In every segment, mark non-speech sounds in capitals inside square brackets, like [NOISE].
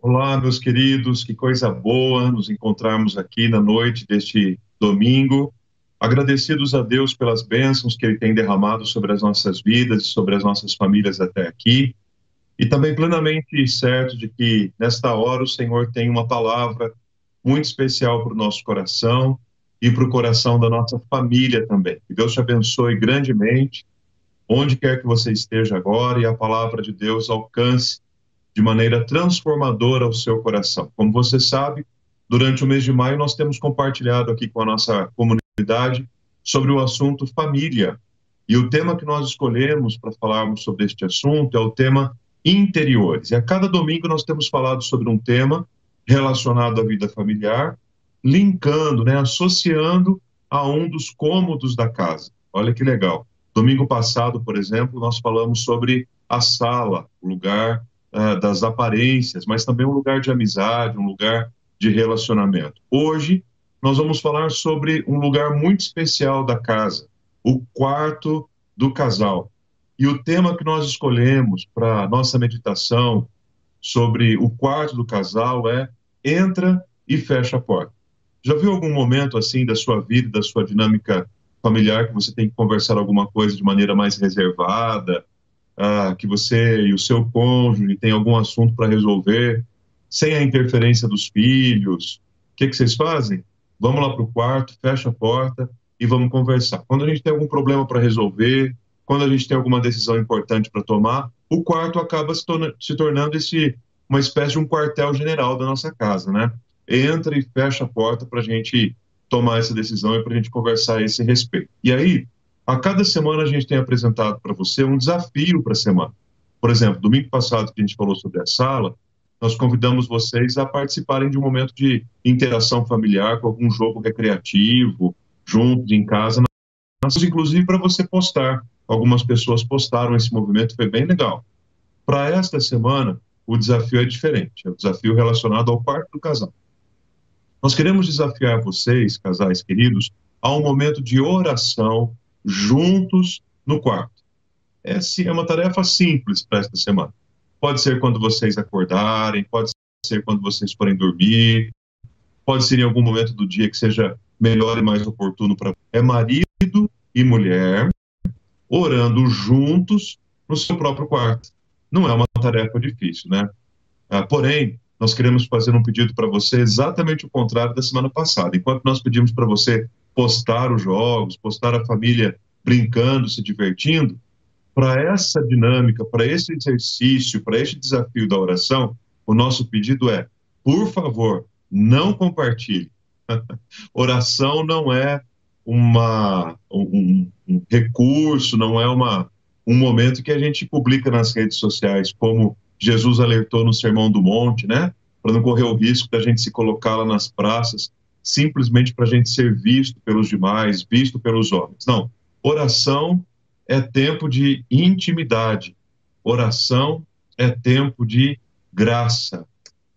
Olá, meus queridos, que coisa boa nos encontrarmos aqui na noite deste domingo. Agradecidos a Deus pelas bênçãos que Ele tem derramado sobre as nossas vidas e sobre as nossas famílias até aqui. E também plenamente certo de que nesta hora o Senhor tem uma palavra muito especial para o nosso coração e para o coração da nossa família também. Que Deus te abençoe grandemente, onde quer que você esteja agora, e a palavra de Deus alcance de maneira transformadora o seu coração. Como você sabe, durante o mês de maio nós temos compartilhado aqui com a nossa comunidade sobre o assunto família. E o tema que nós escolhemos para falarmos sobre este assunto é o tema interiores. E a cada domingo nós temos falado sobre um tema relacionado à vida familiar, linkando, né, associando a um dos cômodos da casa. Olha que legal. Domingo passado, por exemplo, nós falamos sobre a sala, o lugar uh, das aparências, mas também um lugar de amizade, um lugar de relacionamento. Hoje, nós vamos falar sobre um lugar muito especial da casa, o quarto do casal. E o tema que nós escolhemos para nossa meditação sobre o quarto do casal é entra e fecha a porta. Já viu algum momento assim da sua vida, da sua dinâmica familiar que você tem que conversar alguma coisa de maneira mais reservada, ah, que você e o seu cônjuge têm algum assunto para resolver, sem a interferência dos filhos, o que, que vocês fazem? Vamos lá para o quarto, fecha a porta e vamos conversar. Quando a gente tem algum problema para resolver, quando a gente tem alguma decisão importante para tomar, o quarto acaba se, torna, se tornando esse, uma espécie de um quartel-general da nossa casa, né? Entra e fecha a porta para a gente tomar essa decisão e para a gente conversar a esse respeito. E aí, a cada semana a gente tem apresentado para você um desafio para a semana. Por exemplo, domingo passado que a gente falou sobre a sala, nós convidamos vocês a participarem de um momento de interação familiar com algum jogo recreativo, juntos em casa, inclusive para você postar. Algumas pessoas postaram esse movimento, foi bem legal. Para esta semana, o desafio é diferente, é o desafio relacionado ao quarto do casal. Nós queremos desafiar vocês, casais queridos, a um momento de oração juntos no quarto. É, é uma tarefa simples para esta semana. Pode ser quando vocês acordarem, pode ser quando vocês forem dormir, pode ser em algum momento do dia que seja melhor e mais oportuno para. É marido e mulher orando juntos no seu próprio quarto. Não é uma tarefa difícil, né? Ah, porém, nós queremos fazer um pedido para você exatamente o contrário da semana passada. Enquanto nós pedimos para você postar os jogos, postar a família brincando, se divertindo, para essa dinâmica, para esse exercício, para este desafio da oração, o nosso pedido é, por favor, não compartilhe. [LAUGHS] oração não é uma, um, um, recurso, não é uma, um momento que a gente publica nas redes sociais, como Jesus alertou no Sermão do Monte, né? Para não correr o risco da gente se colocar lá nas praças simplesmente para a gente ser visto pelos demais, visto pelos homens. Não. Oração é tempo de intimidade. Oração é tempo de graça.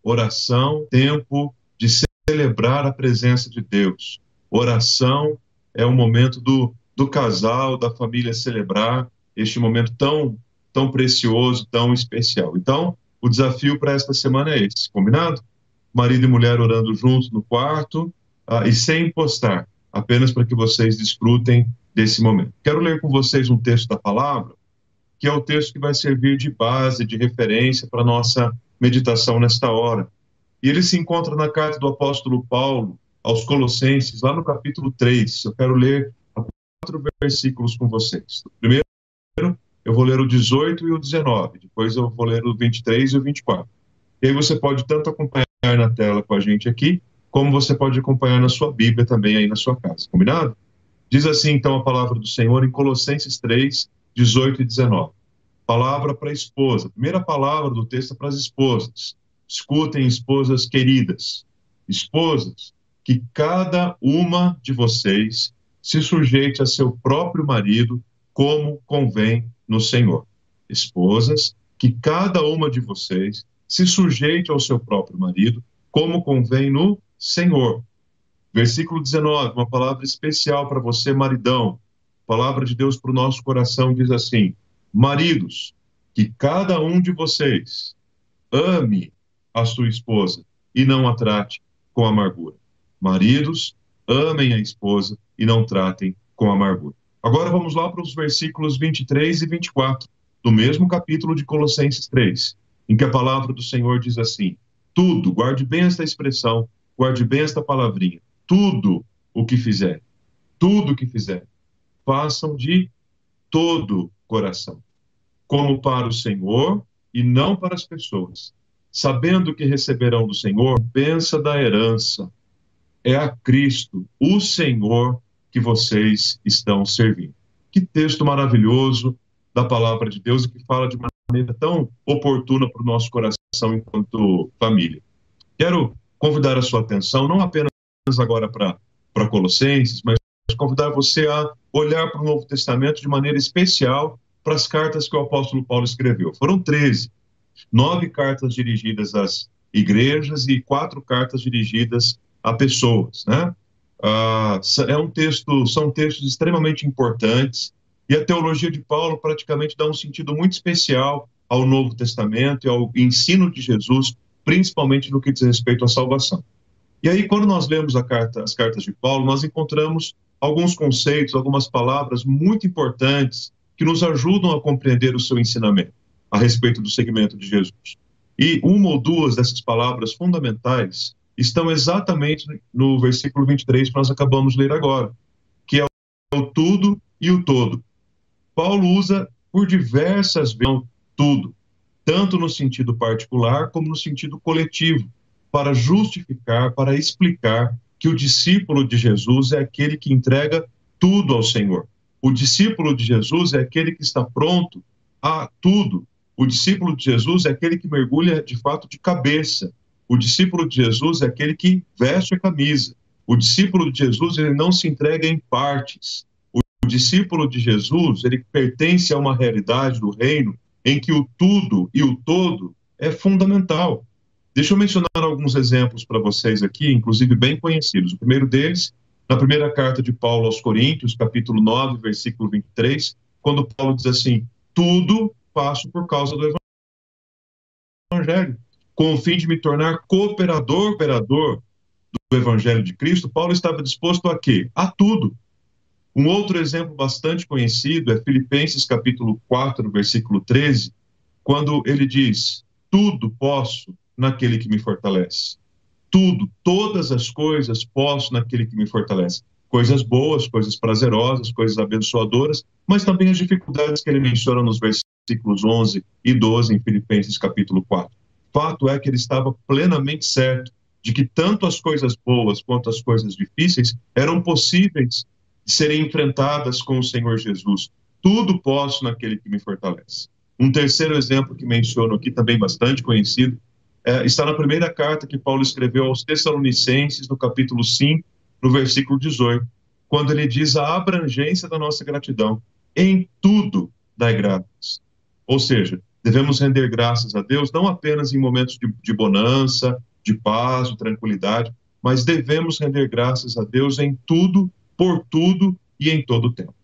Oração, tempo de celebrar a presença de Deus. Oração é o momento do, do casal, da família celebrar este momento tão, tão precioso, tão especial. Então, o desafio para esta semana é esse, combinado? marido e mulher orando juntos no quarto uh, e sem postar, apenas para que vocês desfrutem desse momento. Quero ler com vocês um texto da palavra, que é o texto que vai servir de base, de referência para nossa meditação nesta hora. E ele se encontra na carta do apóstolo Paulo aos Colossenses, lá no capítulo 3. Eu quero ler quatro versículos com vocês. Primeiro, eu vou ler o 18 e o 19, depois eu vou ler o 23 e o 24. E aí você pode tanto acompanhar na tela com a gente aqui, como você pode acompanhar na sua Bíblia também aí na sua casa, combinado? Diz assim então a palavra do Senhor em Colossenses 3, 18 e 19. Palavra para a esposa. Primeira palavra do texto é para as esposas. Escutem, esposas queridas. Esposas, que cada uma de vocês se sujeite a seu próprio marido como convém no Senhor. Esposas, que cada uma de vocês se sujeite ao seu próprio marido, como convém no Senhor. Versículo 19, uma palavra especial para você, maridão. palavra de Deus para o nosso coração diz assim: Maridos, que cada um de vocês ame a sua esposa e não a trate com amargura. Maridos, amem a esposa e não tratem com amargura. Agora vamos lá para os versículos 23 e 24 do mesmo capítulo de Colossenses 3, em que a palavra do Senhor diz assim: Tudo, guarde bem esta expressão, guarde bem esta palavrinha, tudo o que fizer, tudo o que fizer, façam de todo coração, como para o Senhor e não para as pessoas, sabendo que receberão do Senhor pensa da herança. É a Cristo, o Senhor, que vocês estão servindo. Que texto maravilhoso da palavra de Deus e que fala de maneira tão oportuna para o nosso coração enquanto família. Quero convidar a sua atenção, não apenas agora para Colossenses, mas convidar você a olhar para o Novo Testamento de maneira especial para as cartas que o apóstolo Paulo escreveu. Foram 13. Nove cartas dirigidas às igrejas e quatro cartas dirigidas a pessoas, né? Ah, é um texto, são textos extremamente importantes e a teologia de Paulo praticamente dá um sentido muito especial ao Novo Testamento e ao ensino de Jesus, principalmente no que diz respeito à salvação. E aí, quando nós lemos carta, as cartas de Paulo, nós encontramos alguns conceitos, algumas palavras muito importantes que nos ajudam a compreender o seu ensinamento a respeito do segmento de Jesus. E uma ou duas dessas palavras fundamentais estão exatamente no versículo 23 que nós acabamos de ler agora, que é o tudo e o todo. Paulo usa por diversas vezes tudo, tanto no sentido particular como no sentido coletivo, para justificar, para explicar que o discípulo de Jesus é aquele que entrega tudo ao Senhor. O discípulo de Jesus é aquele que está pronto a tudo. O discípulo de Jesus é aquele que mergulha de fato de cabeça. O discípulo de Jesus é aquele que veste a camisa. O discípulo de Jesus ele não se entrega em partes. O discípulo de Jesus ele pertence a uma realidade do reino em que o tudo e o todo é fundamental. Deixa eu mencionar alguns exemplos para vocês aqui, inclusive bem conhecidos. O primeiro deles, na primeira carta de Paulo aos Coríntios, capítulo 9, versículo 23, quando Paulo diz assim: Tudo faço por causa do Evangelho, com o fim de me tornar cooperador, cooperador do Evangelho de Cristo. Paulo estava disposto a quê? A tudo. Um outro exemplo bastante conhecido é Filipenses capítulo 4, versículo 13, quando ele diz: Tudo posso naquele que me fortalece. Tudo, todas as coisas posso naquele que me fortalece. Coisas boas, coisas prazerosas, coisas abençoadoras, mas também as dificuldades que ele menciona nos versículos 11 e 12 em Filipenses capítulo 4. Fato é que ele estava plenamente certo de que tanto as coisas boas quanto as coisas difíceis eram possíveis serem enfrentadas com o Senhor Jesus. Tudo posso naquele que me fortalece. Um terceiro exemplo que menciono aqui, também bastante conhecido, é, está na primeira carta que Paulo escreveu aos Tessalonicenses, no capítulo 5, no versículo 18, quando ele diz a abrangência da nossa gratidão. Em tudo dai graças. Ou seja, devemos render graças a Deus não apenas em momentos de, de bonança, de paz, de tranquilidade, mas devemos render graças a Deus em tudo, por tudo e em todo o tempo.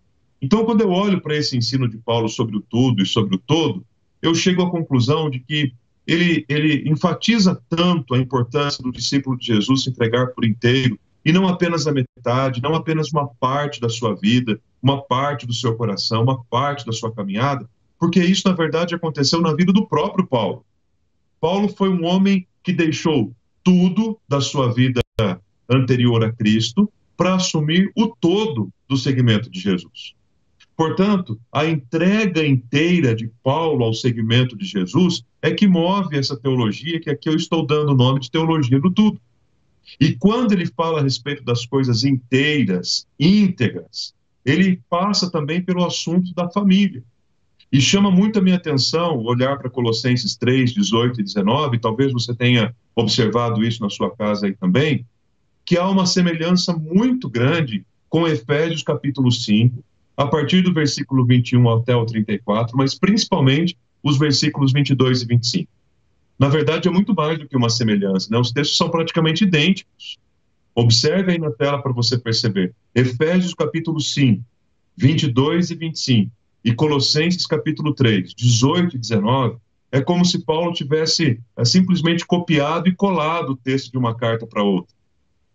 Então, quando eu olho para esse ensino de Paulo sobre o tudo e sobre o todo, eu chego à conclusão de que ele, ele enfatiza tanto a importância do discípulo de Jesus se entregar por inteiro, e não apenas a metade, não apenas uma parte da sua vida, uma parte do seu coração, uma parte da sua caminhada, porque isso, na verdade, aconteceu na vida do próprio Paulo. Paulo foi um homem que deixou tudo da sua vida anterior a Cristo para assumir o todo do segmento de Jesus. Portanto, a entrega inteira de Paulo ao segmento de Jesus é que move essa teologia, que aqui eu estou dando o nome de teologia do tudo. E quando ele fala a respeito das coisas inteiras, íntegras, ele passa também pelo assunto da família. E chama muito a minha atenção olhar para Colossenses 3, 18 e 19, talvez você tenha observado isso na sua casa aí também, que há uma semelhança muito grande com Efésios capítulo 5, a partir do versículo 21 até o 34, mas principalmente os versículos 22 e 25. Na verdade, é muito mais do que uma semelhança, né? os textos são praticamente idênticos. Observe aí na tela para você perceber. Efésios capítulo 5, 22 e 25, e Colossenses capítulo 3, 18 e 19, é como se Paulo tivesse é, simplesmente copiado e colado o texto de uma carta para outra.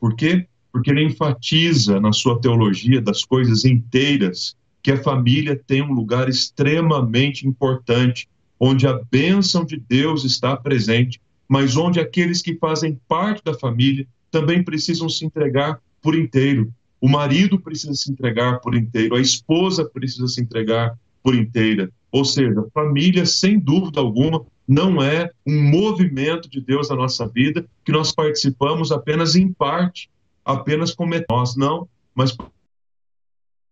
Por quê? Porque ele enfatiza na sua teologia das coisas inteiras que a família tem um lugar extremamente importante, onde a bênção de Deus está presente, mas onde aqueles que fazem parte da família também precisam se entregar por inteiro. O marido precisa se entregar por inteiro, a esposa precisa se entregar por inteira. Ou seja, família, sem dúvida alguma, não é um movimento de Deus na nossa vida que nós participamos apenas em parte, apenas como nós, não, mas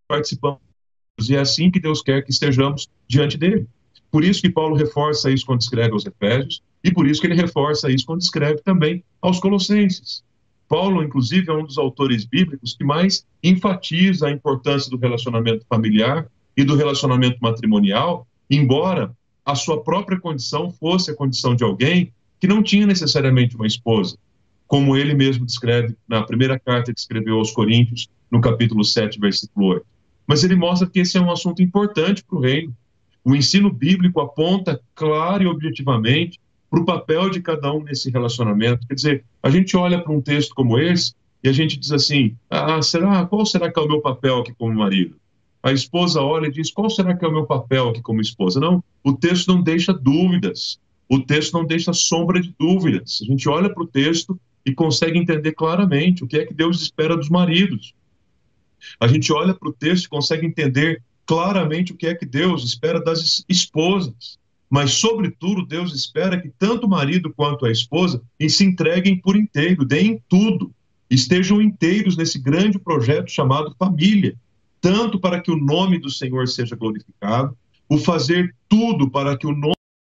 participamos. E é assim que Deus quer que estejamos diante dele. Por isso que Paulo reforça isso quando escreve aos Efésios, e por isso que ele reforça isso quando escreve também aos Colossenses. Paulo, inclusive, é um dos autores bíblicos que mais enfatiza a importância do relacionamento familiar e do relacionamento matrimonial, embora a sua própria condição fosse a condição de alguém que não tinha necessariamente uma esposa, como ele mesmo descreve na primeira carta que escreveu aos Coríntios, no capítulo 7, versículo 8. Mas ele mostra que esse é um assunto importante para o reino. O ensino bíblico aponta claro e objetivamente para o papel de cada um nesse relacionamento. Quer dizer, a gente olha para um texto como esse e a gente diz assim: ah, será, qual será que é o meu papel aqui como marido? A esposa olha e diz: qual será que é o meu papel aqui como esposa? Não, o texto não deixa dúvidas, o texto não deixa sombra de dúvidas. A gente olha para o texto e consegue entender claramente o que é que Deus espera dos maridos. A gente olha para o texto e consegue entender claramente o que é que Deus espera das esposas. Mas, sobretudo, Deus espera que tanto o marido quanto a esposa se entreguem por inteiro, deem tudo, estejam inteiros nesse grande projeto chamado família, tanto para que o nome do Senhor seja glorificado, o fazer tudo para que o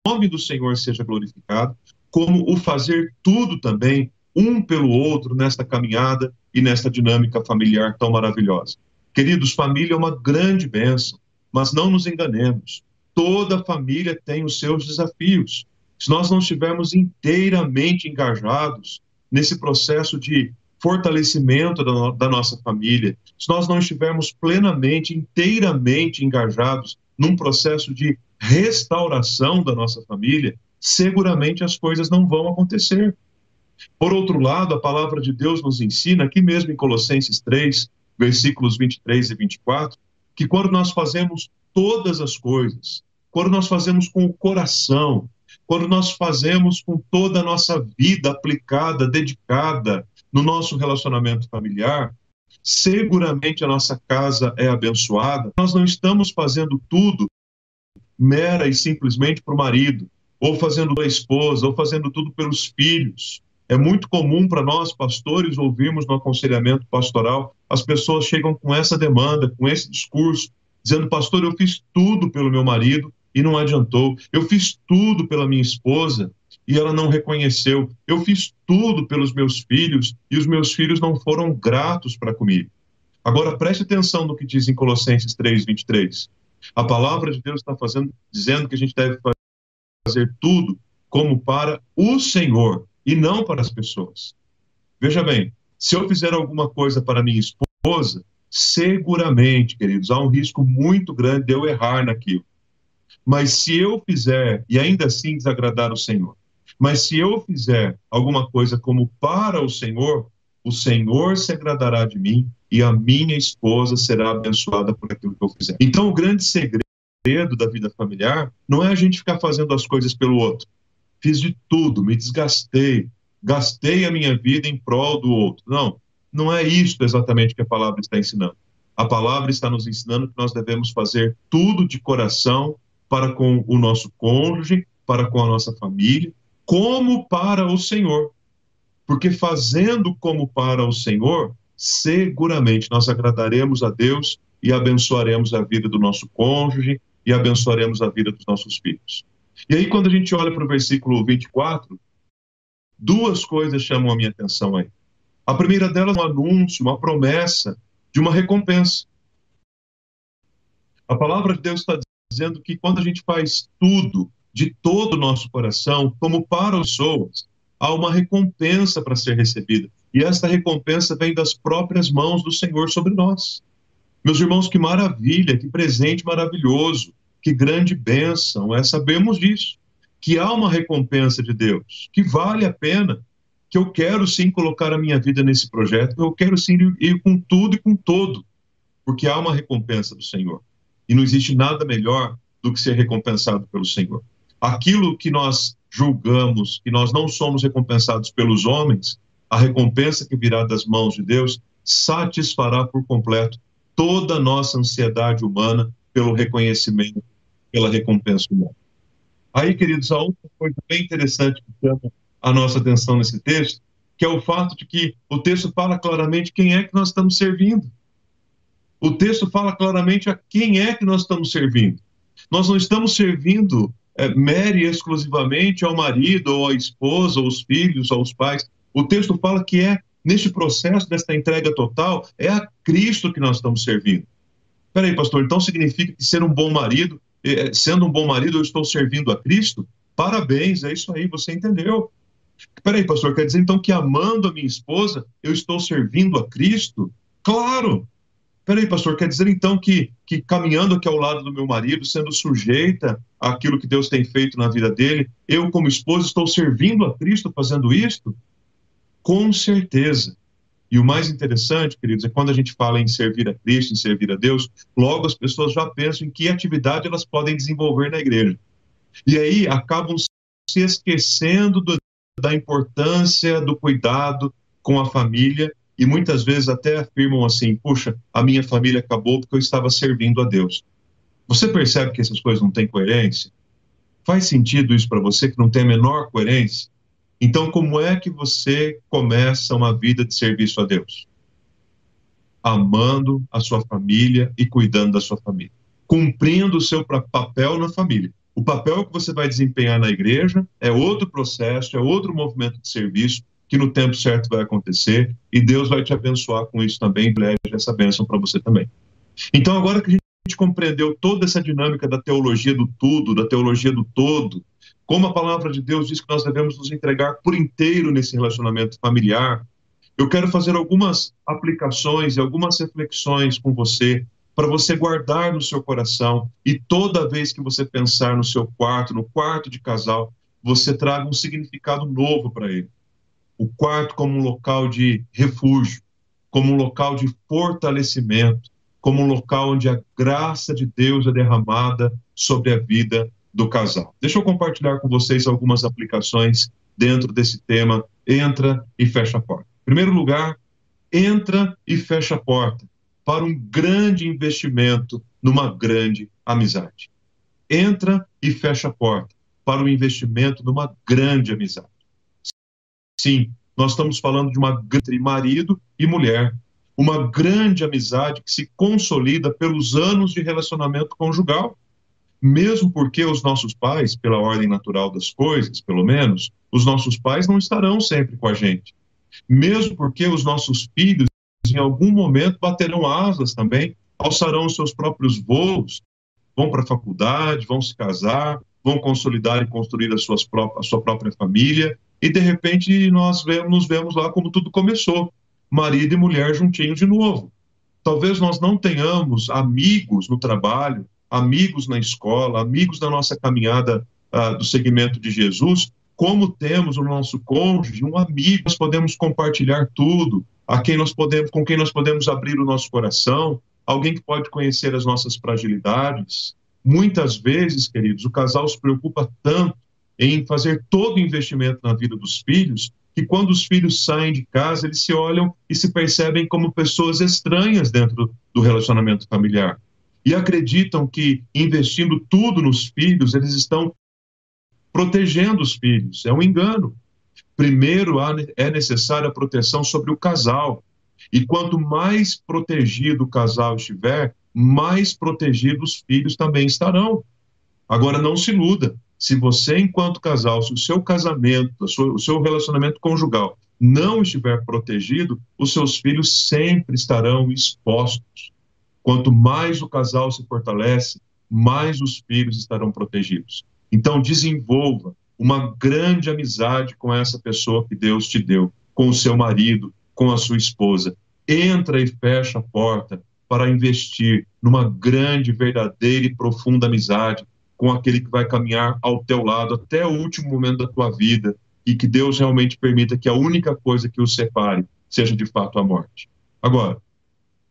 nome do Senhor seja glorificado, como o fazer tudo também um pelo outro nesta caminhada e nesta dinâmica familiar tão maravilhosa. Queridos, família é uma grande bênção, mas não nos enganemos toda família tem os seus desafios. Se nós não estivermos inteiramente engajados nesse processo de fortalecimento da, no, da, nossa família, se nós não estivermos plenamente, inteiramente engajados num processo de restauração da nossa família, seguramente as coisas não vão acontecer. Por outro lado, a palavra de Deus nos ensina, aqui mesmo em Colossenses 3, versículos 23 e 24, que quando nós fazemos todas as coisas, quando nós fazemos com o coração, quando nós fazemos com toda a nossa vida aplicada, dedicada no nosso relacionamento familiar, seguramente a nossa casa é abençoada. Nós não estamos fazendo tudo mera e simplesmente para o marido, ou fazendo para a esposa, ou fazendo tudo pelos filhos. É muito comum para nós, pastores, ouvirmos no aconselhamento pastoral, as pessoas chegam com essa demanda, com esse discurso, dizendo: Pastor, eu fiz tudo pelo meu marido e não adiantou. Eu fiz tudo pela minha esposa e ela não reconheceu. Eu fiz tudo pelos meus filhos e os meus filhos não foram gratos para comigo. Agora preste atenção no que diz em Colossenses 3:23. A palavra de Deus está fazendo, dizendo que a gente deve fazer tudo como para o Senhor e não para as pessoas. Veja bem, se eu fizer alguma coisa para minha esposa, seguramente, queridos, há um risco muito grande de eu errar naquilo. Mas se eu fizer, e ainda assim desagradar o Senhor, mas se eu fizer alguma coisa como para o Senhor, o Senhor se agradará de mim e a minha esposa será abençoada por aquilo que eu fizer. Então, o grande segredo da vida familiar não é a gente ficar fazendo as coisas pelo outro. Fiz de tudo, me desgastei, gastei a minha vida em prol do outro. Não, não é isso exatamente que a palavra está ensinando. A palavra está nos ensinando que nós devemos fazer tudo de coração para com o nosso cônjuge, para com a nossa família, como para o Senhor. Porque fazendo como para o Senhor, seguramente nós agradaremos a Deus e abençoaremos a vida do nosso cônjuge e abençoaremos a vida dos nossos filhos. E aí, quando a gente olha para o versículo 24, duas coisas chamam a minha atenção aí. A primeira delas é um anúncio, uma promessa de uma recompensa. A palavra de Deus está dizendo que quando a gente faz tudo de todo o nosso coração, como para os pessoas, há uma recompensa para ser recebida. E esta recompensa vem das próprias mãos do Senhor sobre nós. Meus irmãos, que maravilha, que presente maravilhoso, que grande bênção, é sabemos disso. que há uma recompensa de Deus, que vale a pena, que eu quero sim colocar a minha vida nesse projeto, eu quero sim ir com tudo e com todo, porque há uma recompensa do Senhor. E não existe nada melhor do que ser recompensado pelo Senhor. Aquilo que nós julgamos que nós não somos recompensados pelos homens, a recompensa que virá das mãos de Deus satisfará por completo toda a nossa ansiedade humana pelo reconhecimento, pela recompensa humana. Aí, queridos, a outra coisa bem interessante que chama a nossa atenção nesse texto, que é o fato de que o texto fala claramente quem é que nós estamos servindo. O texto fala claramente a quem é que nós estamos servindo. Nós não estamos servindo é, mere exclusivamente ao marido, ou à esposa, aos filhos, aos pais. O texto fala que é neste processo desta entrega total, é a Cristo que nós estamos servindo. Peraí, pastor, então significa que ser um bom marido, é, sendo um bom marido, eu estou servindo a Cristo? Parabéns, é isso aí, você entendeu. Peraí, pastor, quer dizer então que amando a minha esposa, eu estou servindo a Cristo? Claro, Peraí, pastor, quer dizer então que, que caminhando aqui ao lado do meu marido, sendo sujeita àquilo que Deus tem feito na vida dele, eu, como esposa, estou servindo a Cristo fazendo isto? Com certeza. E o mais interessante, queridos, é quando a gente fala em servir a Cristo, em servir a Deus, logo as pessoas já pensam em que atividade elas podem desenvolver na igreja. E aí acabam se esquecendo do, da importância do cuidado com a família e muitas vezes até afirmam assim: puxa, a minha família acabou porque eu estava servindo a Deus. Você percebe que essas coisas não têm coerência? Faz sentido isso para você que não tem a menor coerência? Então, como é que você começa uma vida de serviço a Deus? Amando a sua família e cuidando da sua família, cumprindo o seu papel na família. O papel que você vai desempenhar na igreja é outro processo, é outro movimento de serviço, que no tempo certo vai acontecer e Deus vai te abençoar com isso também leve essa bênção para você também. Então, agora que a gente compreendeu toda essa dinâmica da teologia do tudo, da teologia do todo, como a palavra de Deus diz que nós devemos nos entregar por inteiro nesse relacionamento familiar, eu quero fazer algumas aplicações e algumas reflexões com você para você guardar no seu coração e toda vez que você pensar no seu quarto, no quarto de casal, você traga um significado novo para ele o quarto como um local de refúgio, como um local de fortalecimento, como um local onde a graça de Deus é derramada sobre a vida do casal. Deixa eu compartilhar com vocês algumas aplicações dentro desse tema. Entra e fecha a porta. Em primeiro lugar, entra e fecha a porta para um grande investimento numa grande amizade. Entra e fecha a porta para o um investimento numa grande amizade. Sim, nós estamos falando de uma entre marido e mulher, uma grande amizade que se consolida pelos anos de relacionamento conjugal. Mesmo porque os nossos pais, pela ordem natural das coisas, pelo menos, os nossos pais não estarão sempre com a gente. Mesmo porque os nossos filhos, em algum momento, baterão asas também, alçarão os seus próprios voos, vão para a faculdade, vão se casar, vão consolidar e construir a, suas a sua própria família, e de repente nós vemos, nos vemos lá como tudo começou, marido e mulher juntinhos de novo. Talvez nós não tenhamos amigos no trabalho, amigos na escola, amigos da nossa caminhada uh, do segmento de Jesus, como temos o nosso cônjuge, um amigo, nós podemos compartilhar tudo, a quem nós podemos, com quem nós podemos abrir o nosso coração, alguém que pode conhecer as nossas fragilidades. Muitas vezes, queridos, o casal se preocupa tanto em fazer todo o investimento na vida dos filhos, que quando os filhos saem de casa, eles se olham e se percebem como pessoas estranhas dentro do relacionamento familiar. E acreditam que investindo tudo nos filhos, eles estão protegendo os filhos. É um engano. Primeiro é necessária a proteção sobre o casal. E quanto mais protegido o casal estiver, mais protegidos os filhos também estarão. Agora, não se iluda se você, enquanto casal, se o seu casamento, o seu relacionamento conjugal não estiver protegido, os seus filhos sempre estarão expostos. Quanto mais o casal se fortalece, mais os filhos estarão protegidos. Então, desenvolva uma grande amizade com essa pessoa que Deus te deu, com o seu marido, com a sua esposa. Entra e fecha a porta para investir numa grande, verdadeira e profunda amizade com aquele que vai caminhar ao teu lado até o último momento da tua vida e que Deus realmente permita que a única coisa que os separe seja de fato a morte. Agora,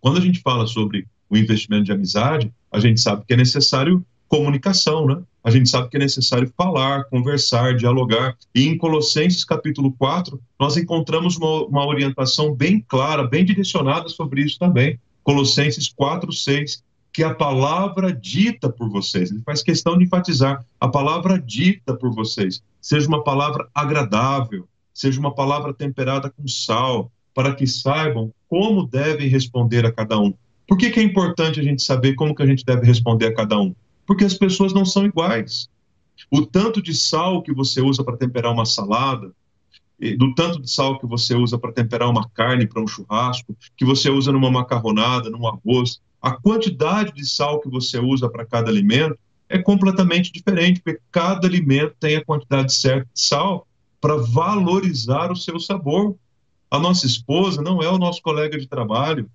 quando a gente fala sobre o investimento de amizade, a gente sabe que é necessário comunicação, né? A gente sabe que é necessário falar, conversar, dialogar. E em Colossenses capítulo 4, nós encontramos uma, uma orientação bem clara, bem direcionada sobre isso também. Colossenses 4, 6, que a palavra dita por vocês, ele faz questão de enfatizar, a palavra dita por vocês, seja uma palavra agradável, seja uma palavra temperada com sal, para que saibam como devem responder a cada um. Por que, que é importante a gente saber como que a gente deve responder a cada um? Porque as pessoas não são iguais. O tanto de sal que você usa para temperar uma salada, do tanto de sal que você usa para temperar uma carne para um churrasco, que você usa numa macarronada, num arroz, a quantidade de sal que você usa para cada alimento é completamente diferente, porque cada alimento tem a quantidade certa de sal para valorizar o seu sabor. A nossa esposa não é o nosso colega de trabalho,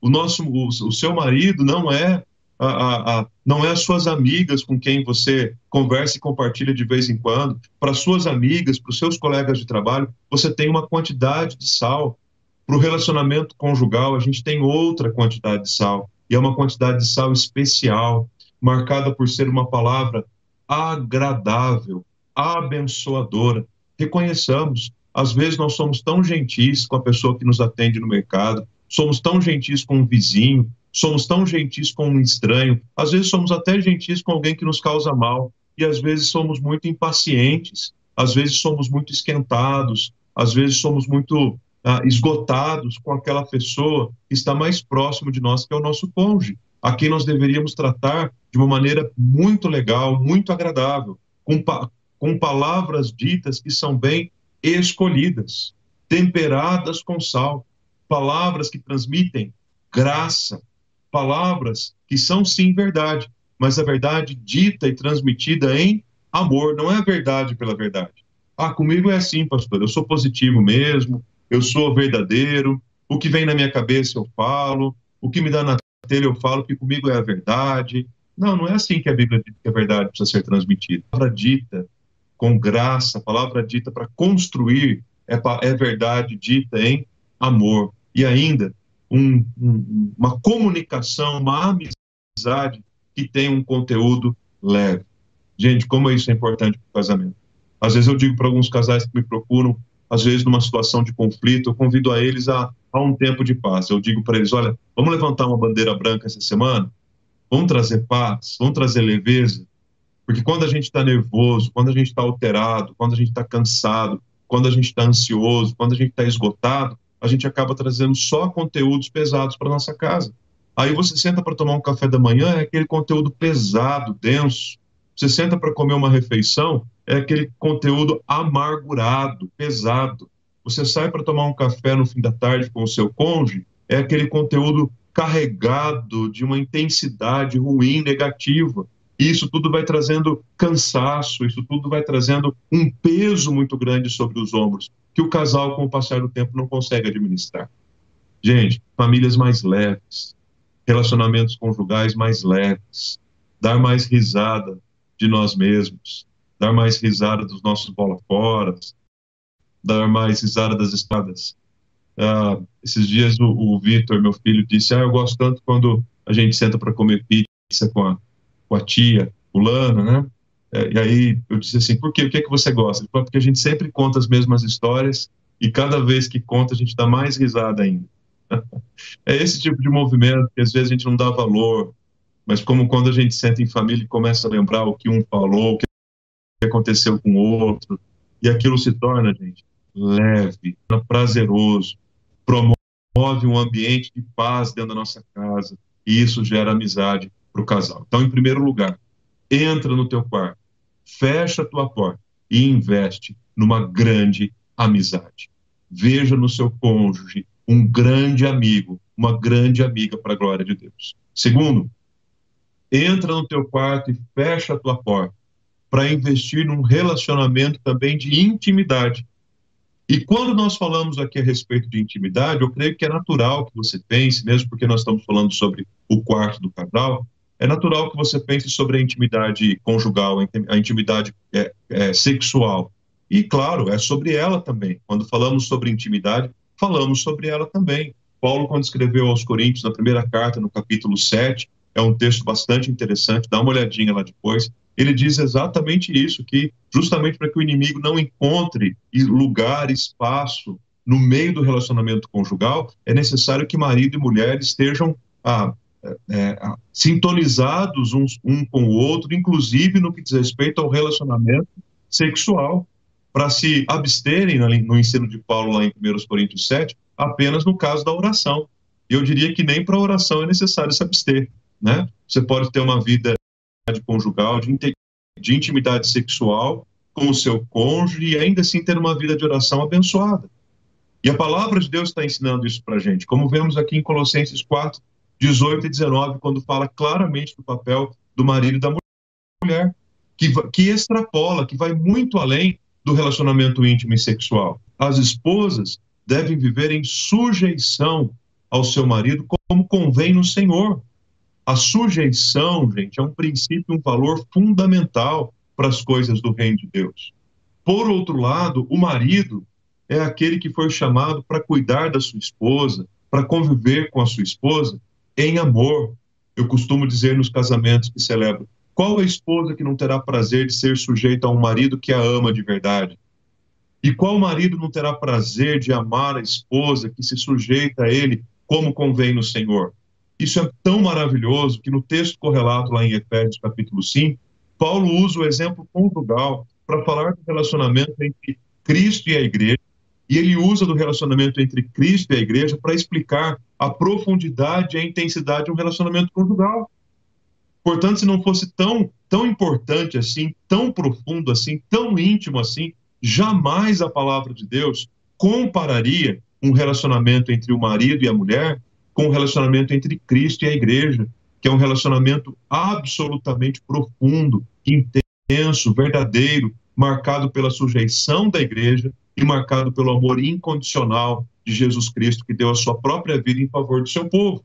o nosso, o, o seu marido não é a, a, a, não é as suas amigas com quem você conversa e compartilha de vez em quando. Para suas amigas, para os seus colegas de trabalho, você tem uma quantidade de sal. Para o relacionamento conjugal, a gente tem outra quantidade de sal. E é uma quantidade de sal especial, marcada por ser uma palavra agradável, abençoadora. Reconheçamos, às vezes nós somos tão gentis com a pessoa que nos atende no mercado, somos tão gentis com um vizinho, somos tão gentis com um estranho, às vezes somos até gentis com alguém que nos causa mal, e às vezes somos muito impacientes, às vezes somos muito esquentados, às vezes somos muito ah, esgotados com aquela pessoa que está mais próximo de nós, que é o nosso cônjuge, a quem nós deveríamos tratar de uma maneira muito legal, muito agradável, com, pa com palavras ditas que são bem escolhidas, temperadas com sal, palavras que transmitem graça, palavras que são sim verdade, mas a verdade dita e transmitida em amor, não é a verdade pela verdade. Ah, comigo é assim, pastor, eu sou positivo mesmo, eu sou verdadeiro, o que vem na minha cabeça eu falo, o que me dá na telha eu falo, que comigo é a verdade. Não, não é assim que a Bíblia diz que a verdade precisa ser transmitida. A palavra dita com graça, a palavra dita para construir, é, é verdade dita em amor e ainda um, um, uma comunicação, uma amizade que tem um conteúdo leve. Gente, como isso é importante para o casamento. Às vezes eu digo para alguns casais que me procuram, às vezes numa situação de conflito, eu convido a eles a, a um tempo de paz. Eu digo para eles: olha, vamos levantar uma bandeira branca essa semana? Vamos trazer paz, vamos trazer leveza. Porque quando a gente está nervoso, quando a gente está alterado, quando a gente está cansado, quando a gente está ansioso, quando a gente está esgotado, a gente acaba trazendo só conteúdos pesados para nossa casa. Aí você senta para tomar um café da manhã, é aquele conteúdo pesado, denso. Você senta para comer uma refeição, é aquele conteúdo amargurado, pesado. Você sai para tomar um café no fim da tarde com o seu cônjuge, é aquele conteúdo carregado de uma intensidade ruim, negativa. E isso tudo vai trazendo cansaço, isso tudo vai trazendo um peso muito grande sobre os ombros que o casal, com o passar do tempo, não consegue administrar. Gente, famílias mais leves, relacionamentos conjugais mais leves, dar mais risada de nós mesmos, dar mais risada dos nossos bola fora, dar mais risada das espadas. Ah, esses dias o, o Vitor, meu filho, disse: Ah, eu gosto tanto quando a gente senta para comer pizza com a, com a tia, fulana, né? É, e aí eu disse assim, por quê? O que é que você gosta? Ele falou, porque a gente sempre conta as mesmas histórias e cada vez que conta a gente dá mais risada ainda. [LAUGHS] é esse tipo de movimento que às vezes a gente não dá valor, mas como quando a gente senta em família e começa a lembrar o que um falou, o que aconteceu com o outro, e aquilo se torna, gente, leve, prazeroso, promove um ambiente de paz dentro da nossa casa, e isso gera amizade para o casal. Então, em primeiro lugar, entra no teu quarto, fecha a tua porta e investe numa grande amizade. Veja no seu cônjuge um grande amigo, uma grande amiga para a glória de Deus. Segundo, entra no teu quarto e fecha a tua porta para investir num relacionamento também de intimidade. E quando nós falamos aqui a respeito de intimidade, eu creio que é natural que você pense, mesmo porque nós estamos falando sobre o quarto do casal, é natural que você pense sobre a intimidade conjugal, a intimidade é, é, sexual. E, claro, é sobre ela também. Quando falamos sobre intimidade, falamos sobre ela também. Paulo, quando escreveu aos Coríntios, na primeira carta, no capítulo 7, é um texto bastante interessante, dá uma olhadinha lá depois. Ele diz exatamente isso, que justamente para que o inimigo não encontre lugar, espaço no meio do relacionamento conjugal, é necessário que marido e mulher estejam é, sintonizados uns, um com o outro, inclusive no que diz respeito ao relacionamento sexual, para se absterem no ensino de Paulo lá em 1 Coríntios 7, apenas no caso da oração. Eu diria que nem para a oração é necessário se abster, né? Você pode ter uma vida conjugal, de, de intimidade sexual com o seu cônjuge e ainda assim ter uma vida de oração abençoada. E a palavra de Deus está ensinando isso para a gente, como vemos aqui em Colossenses 4, 18 e 19, quando fala claramente do papel do marido e da mulher, que, que extrapola, que vai muito além do relacionamento íntimo e sexual. As esposas devem viver em sujeição ao seu marido, como convém no Senhor. A sujeição, gente, é um princípio, um valor fundamental para as coisas do reino de Deus. Por outro lado, o marido é aquele que foi chamado para cuidar da sua esposa, para conviver com a sua esposa em amor. Eu costumo dizer nos casamentos que celebro: qual a esposa que não terá prazer de ser sujeita a um marido que a ama de verdade? E qual marido não terá prazer de amar a esposa que se sujeita a ele como convém no Senhor? Isso é tão maravilhoso que no texto correlato lá em Efésios capítulo 5, Paulo usa o exemplo conjugal para falar do relacionamento entre Cristo e a igreja, e ele usa do relacionamento entre Cristo e a igreja para explicar a profundidade e a intensidade de um relacionamento conjugal. Portanto, se não fosse tão, tão importante assim, tão profundo assim, tão íntimo assim, jamais a palavra de Deus compararia um relacionamento entre o marido e a mulher com o relacionamento entre Cristo e a igreja, que é um relacionamento absolutamente profundo, intenso, verdadeiro, marcado pela sujeição da igreja e marcado pelo amor incondicional de Jesus Cristo, que deu a sua própria vida em favor do seu povo.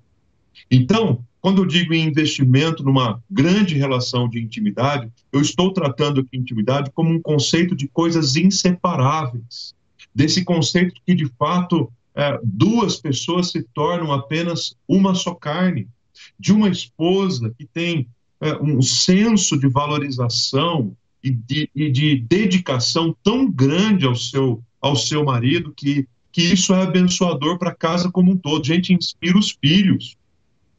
Então, quando eu digo em investimento numa grande relação de intimidade, eu estou tratando aqui intimidade como um conceito de coisas inseparáveis. Desse conceito que, de fato, duas pessoas se tornam apenas uma só carne. De uma esposa que tem é, um senso de valorização e de, e de dedicação tão grande ao seu, ao seu marido que, que isso é abençoador para a casa como um todo. A gente inspira os filhos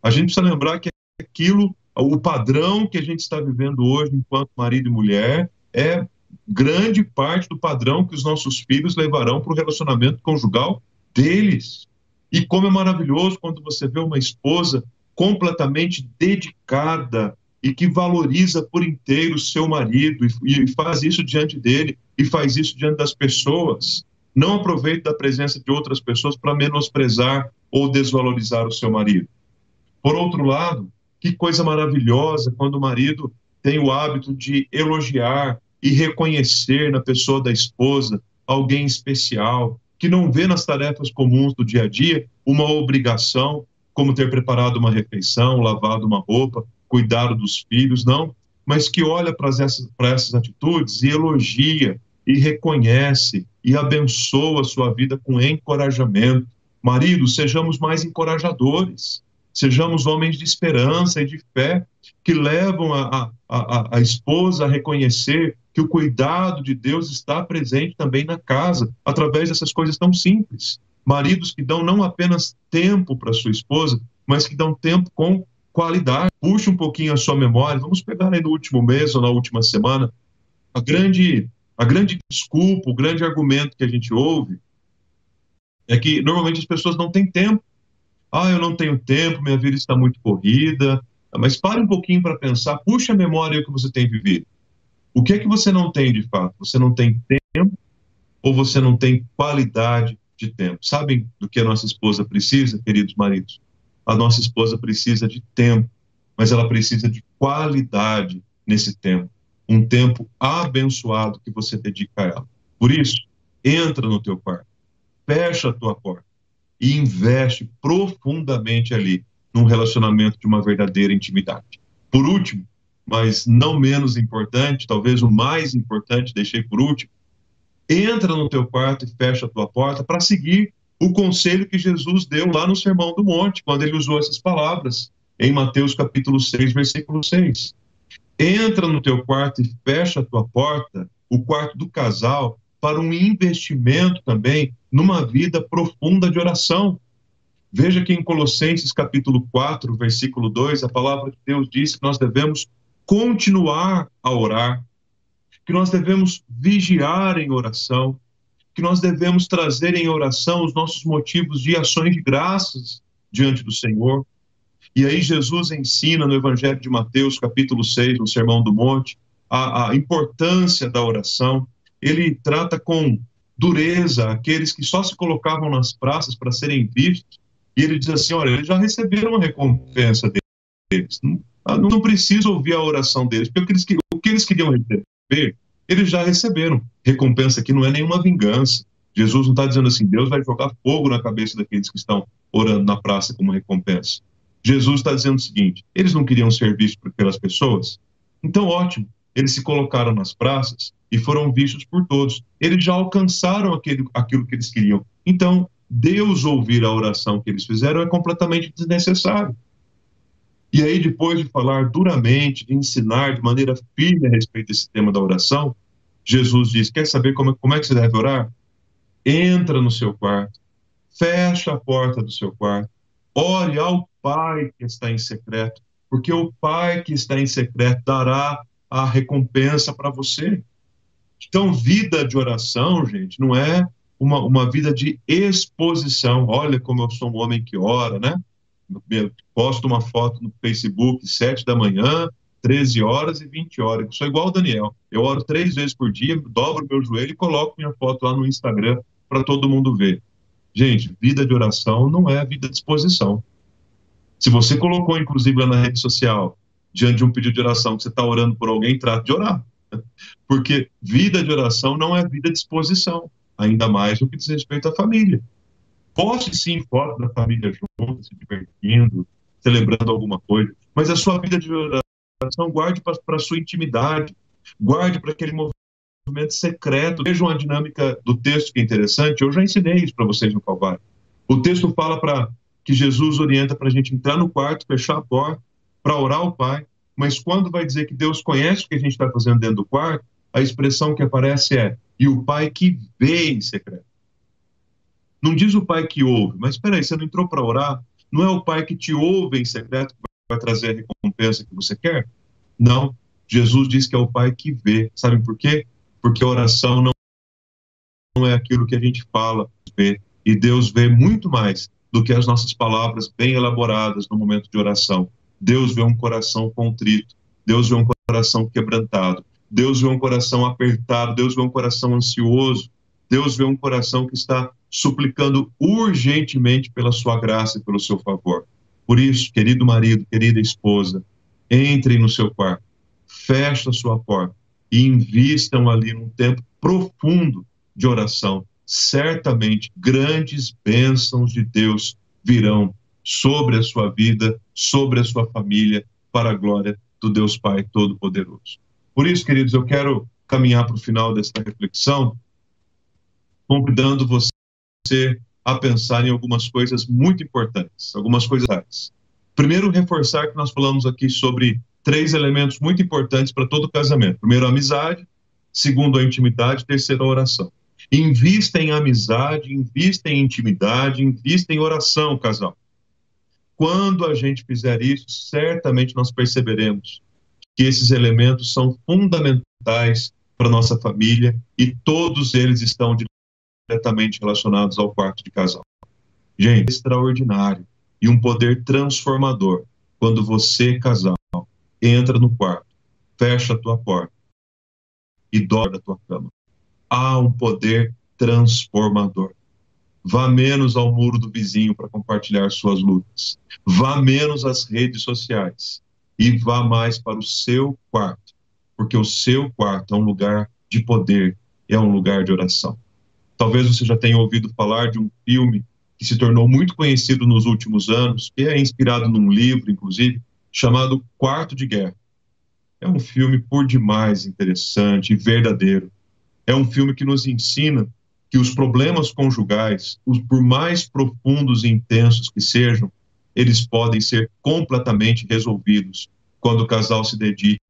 a gente precisa lembrar que aquilo, o padrão que a gente está vivendo hoje enquanto marido e mulher, é grande parte do padrão que os nossos filhos levarão para o relacionamento conjugal deles. E como é maravilhoso quando você vê uma esposa completamente dedicada e que valoriza por inteiro o seu marido e, e faz isso diante dele e faz isso diante das pessoas. Não aproveite da presença de outras pessoas para menosprezar ou desvalorizar o seu marido. Por outro lado, que coisa maravilhosa quando o marido tem o hábito de elogiar e reconhecer na pessoa da esposa alguém especial, que não vê nas tarefas comuns do dia a dia uma obrigação, como ter preparado uma refeição, lavado uma roupa, cuidado dos filhos, não, mas que olha para essas, essas atitudes e elogia e reconhece e abençoa a sua vida com encorajamento. Marido, sejamos mais encorajadores sejamos homens de esperança e de fé, que levam a, a, a, esposa a reconhecer que o cuidado de Deus está presente também na casa, através dessas coisas tão simples. Maridos que dão não apenas tempo para sua esposa, mas que dão tempo com qualidade. Puxe um pouquinho a sua memória, vamos pegar aí no último mês ou na última semana, a grande, a grande desculpa, o grande argumento que a gente ouve é que normalmente as pessoas não têm tempo ah, eu não tenho tempo, minha vida está muito corrida. Mas pare um pouquinho para pensar, puxa a memória que você tem vivido. O que é que você não tem de fato? Você não tem tempo ou você não tem qualidade de tempo? Sabem do que a nossa esposa precisa, queridos maridos? A nossa esposa precisa de tempo, mas ela precisa de qualidade nesse tempo. Um tempo abençoado que você dedica a ela. Por isso, entra no teu quarto, fecha a tua porta e investe profundamente ali num relacionamento de uma verdadeira intimidade. por último, mas não menos importante, talvez o mais importante, deixei por último, entra no teu quarto e fecha a tua porta para seguir o conselho que Jesus deu lá no Sermão do Monte, quando ele usou essas palavras, em Mateus capítulo 6, versículo 6. Entra no teu quarto e fecha a tua porta, o quarto do casal, para um investimento também numa vida profunda de oração. Veja que em Colossenses capítulo 4, versículo 2, a palavra de Deus diz que nós devemos continuar a orar, que nós devemos vigiar em oração, que nós devemos trazer em oração os nossos motivos de ações de graças diante do Senhor. E aí Jesus ensina no Evangelho de Mateus, capítulo 6, no Sermão do Monte, a, a importância da oração. Ele trata com dureza aqueles que só se colocavam nas praças para serem vistos e ele diz assim: olha, eles já receberam a recompensa deles. Não, ah, não precisa ouvir a oração deles, porque que, eles, o que eles queriam receber, eles já receberam. Recompensa aqui não é nenhuma vingança. Jesus não está dizendo assim: Deus vai jogar fogo na cabeça daqueles que estão orando na praça como recompensa. Jesus está dizendo o seguinte: eles não queriam ser vistos pelas pessoas? Então, ótimo. Eles se colocaram nas praças e foram vistos por todos. Eles já alcançaram aquele, aquilo que eles queriam. Então, Deus ouvir a oração que eles fizeram é completamente desnecessário. E aí, depois de falar duramente, de ensinar de maneira firme a respeito desse tema da oração, Jesus diz: Quer saber como, como é que você deve orar? Entra no seu quarto, fecha a porta do seu quarto, ore ao Pai que está em secreto, porque o Pai que está em secreto dará a recompensa para você. Então, vida de oração, gente, não é uma, uma vida de exposição. Olha como eu sou um homem que ora, né? Posto uma foto no Facebook, sete da manhã, 13 horas e 20 horas. Eu sou igual o Daniel. Eu oro três vezes por dia, dobro meu joelho e coloco minha foto lá no Instagram para todo mundo ver. Gente, vida de oração não é vida de exposição. Se você colocou, inclusive, lá na rede social, diante de um pedido de oração, que você está orando por alguém, trate de orar. Porque vida de oração não é vida de exposição ainda mais no que diz respeito à família. Poste sim foto da família junto, se divertindo, celebrando alguma coisa, mas a sua vida de oração guarde para a sua intimidade, guarde para aquele movimento secreto. Vejam a dinâmica do texto que é interessante, eu já ensinei isso para vocês no Calvário. O texto fala para que Jesus orienta para a gente entrar no quarto, fechar a porta, para orar ao Pai, mas quando vai dizer que Deus conhece o que a gente está fazendo dentro do quarto, a expressão que aparece é e o pai que vê em secreto. Não diz o pai que ouve, mas espera aí, você não entrou para orar? Não é o pai que te ouve em secreto que vai trazer a recompensa que você quer? Não. Jesus diz que é o pai que vê. Sabe por quê? Porque a oração não, não é aquilo que a gente fala, vê. E Deus vê muito mais do que as nossas palavras bem elaboradas no momento de oração. Deus vê um coração contrito, Deus vê um coração quebrantado, Deus vê um coração apertado, Deus vê um coração ansioso, Deus vê um coração que está suplicando urgentemente pela sua graça e pelo seu favor. Por isso, querido marido, querida esposa, entrem no seu quarto, feche a sua porta e invistam ali num tempo profundo de oração. Certamente grandes bênçãos de Deus virão sobre a sua vida, sobre a sua família, para a glória do Deus Pai Todo-Poderoso. Por isso, queridos, eu quero caminhar para o final desta reflexão, convidando você a pensar em algumas coisas muito importantes, algumas coisas. Primeiro, reforçar que nós falamos aqui sobre três elementos muito importantes para todo casamento. Primeiro, a amizade. Segundo, a intimidade. Terceiro, a oração. Invista em amizade, invista em intimidade, invista em oração, casal. Quando a gente fizer isso, certamente nós perceberemos que esses elementos são fundamentais para nossa família e todos eles estão diretamente relacionados ao quarto de casal. Gente, extraordinário e um poder transformador quando você, casal, entra no quarto, fecha a tua porta e dorme na tua cama. Há um poder transformador. Vá menos ao muro do vizinho para compartilhar suas lutas. Vá menos às redes sociais e vá mais para o seu quarto, porque o seu quarto é um lugar de poder, é um lugar de oração. Talvez você já tenha ouvido falar de um filme que se tornou muito conhecido nos últimos anos, que é inspirado num livro, inclusive, chamado Quarto de Guerra. É um filme por demais interessante e verdadeiro. É um filme que nos ensina que os problemas conjugais, os, por mais profundos e intensos que sejam, eles podem ser completamente resolvidos quando o casal se dedica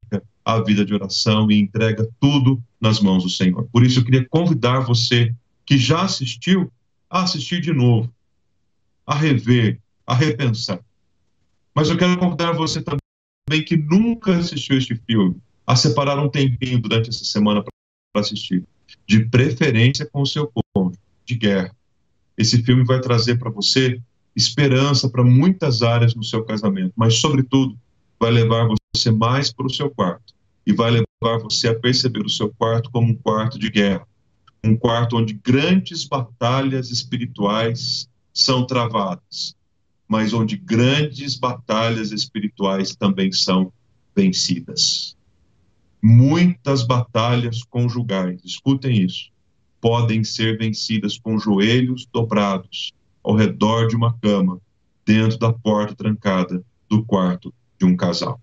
à vida de oração e entrega tudo nas mãos do Senhor. Por isso eu queria convidar você que já assistiu a assistir de novo, a rever, a repensar. Mas eu quero convidar você também que nunca assistiu este filme a separar um tempinho durante essa semana para assistir, de preferência com o seu cônjuge, de guerra. Esse filme vai trazer para você esperança para muitas áreas no seu casamento, mas, sobretudo, vai levar você mais para o seu quarto e vai levar você a perceber o seu quarto como um quarto de guerra, um quarto onde grandes batalhas espirituais são travadas, mas onde grandes batalhas espirituais também são vencidas. Muitas batalhas conjugais, escutem isso, podem ser vencidas com joelhos dobrados ao redor de uma cama, dentro da porta trancada do quarto de um casal.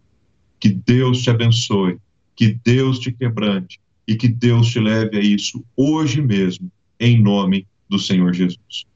Que Deus te abençoe, que Deus te quebrante e que Deus te leve a isso hoje mesmo, em nome do Senhor Jesus.